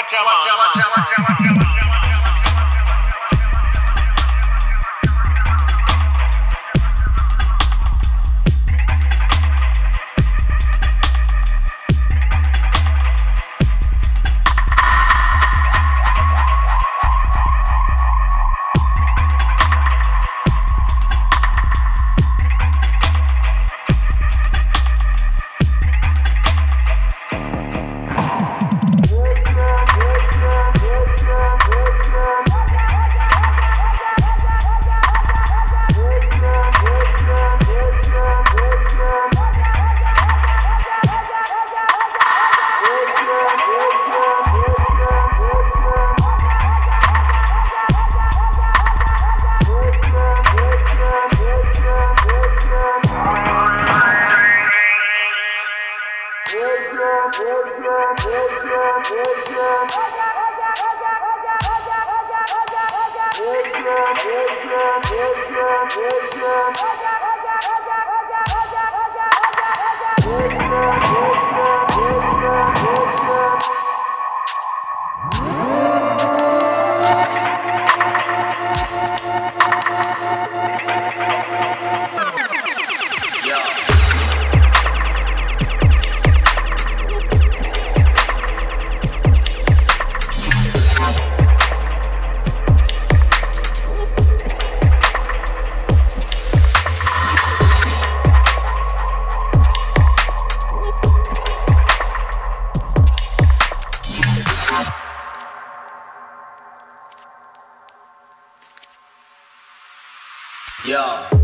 watch out, watch out, watch. Yo.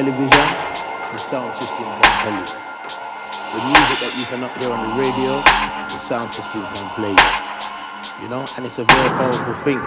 television, the sound system can tell you. The music that you cannot hear on the radio, the sound system can play. You know, and it's a very powerful thing.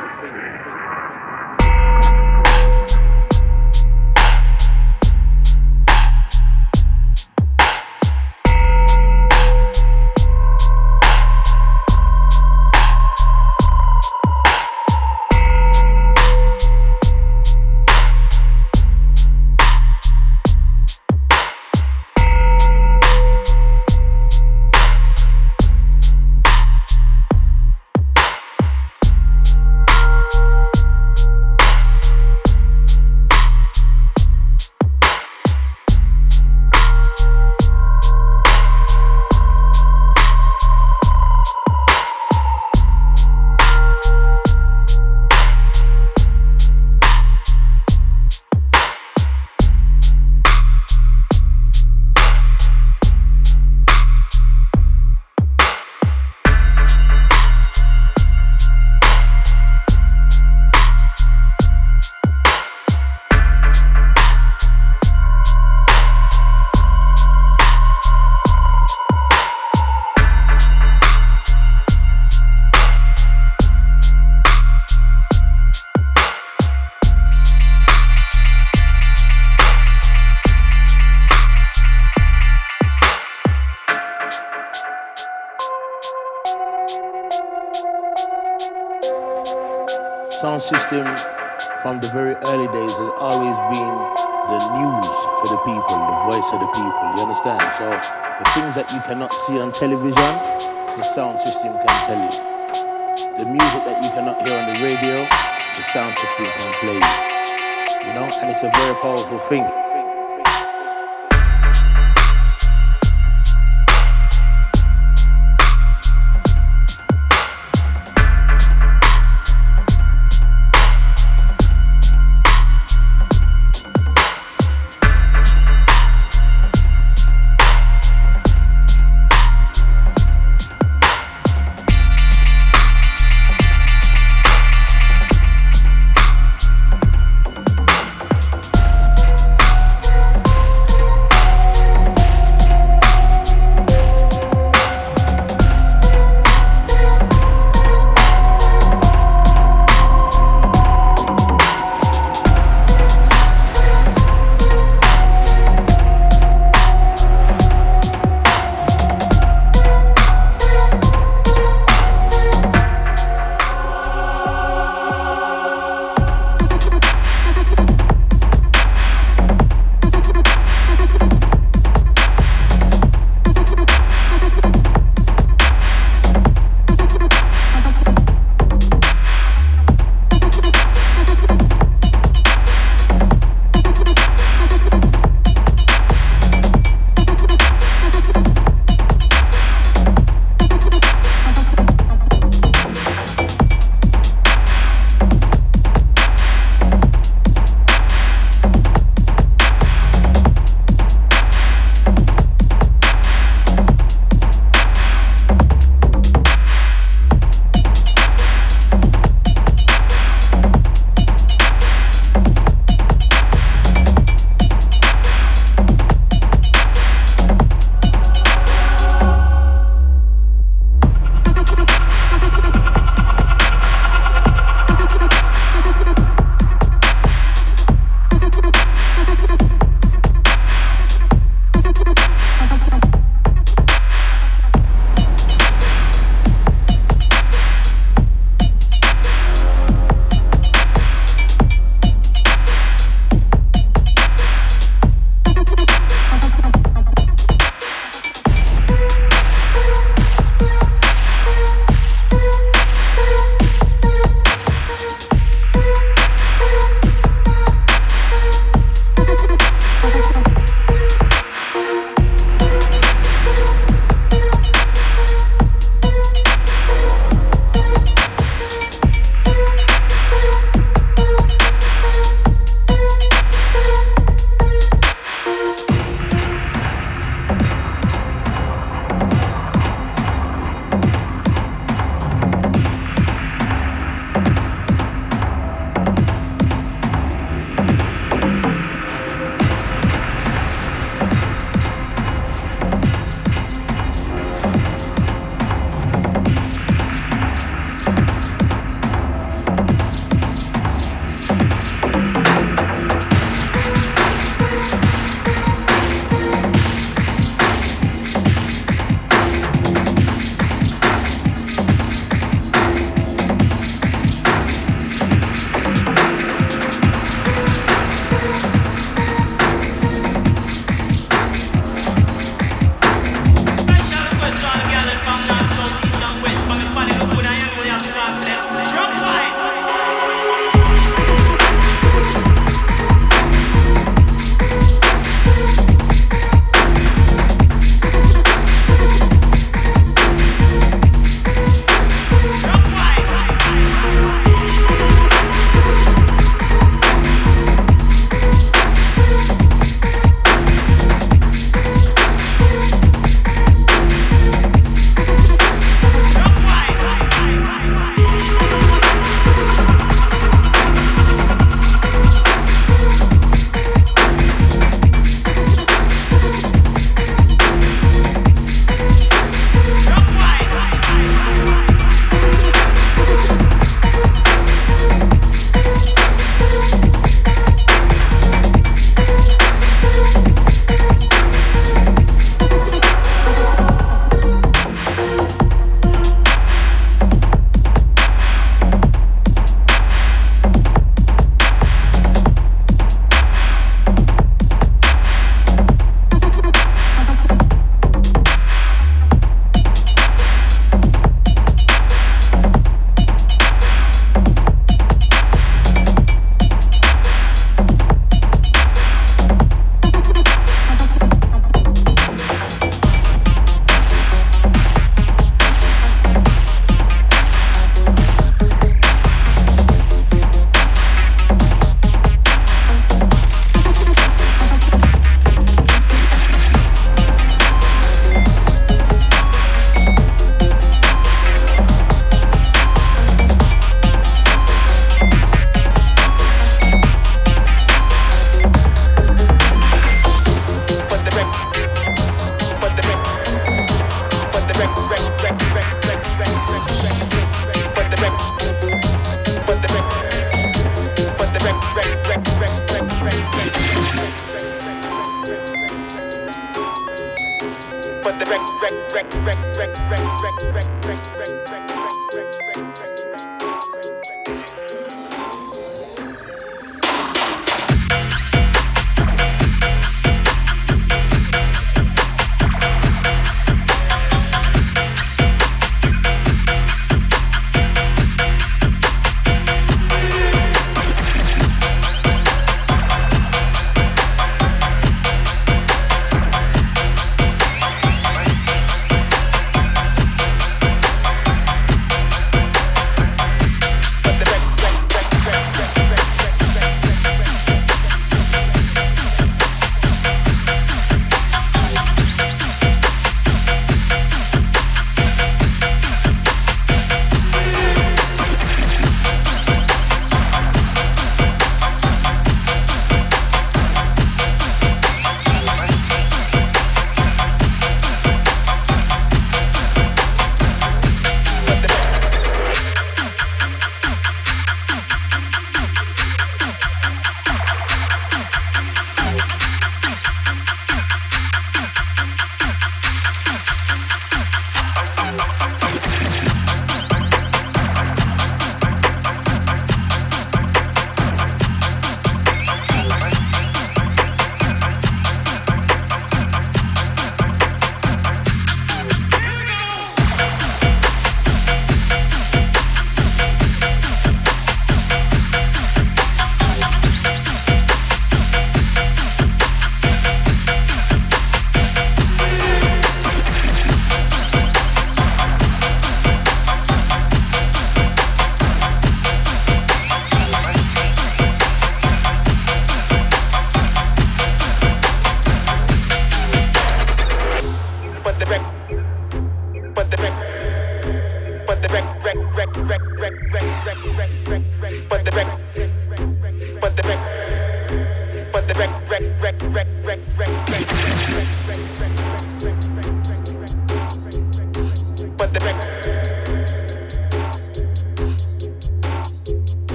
The wreck, wreck, wreck, wreck, wreck, wreck, wreck, wreck, wreck, wreck, wreck.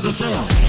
Tonight, you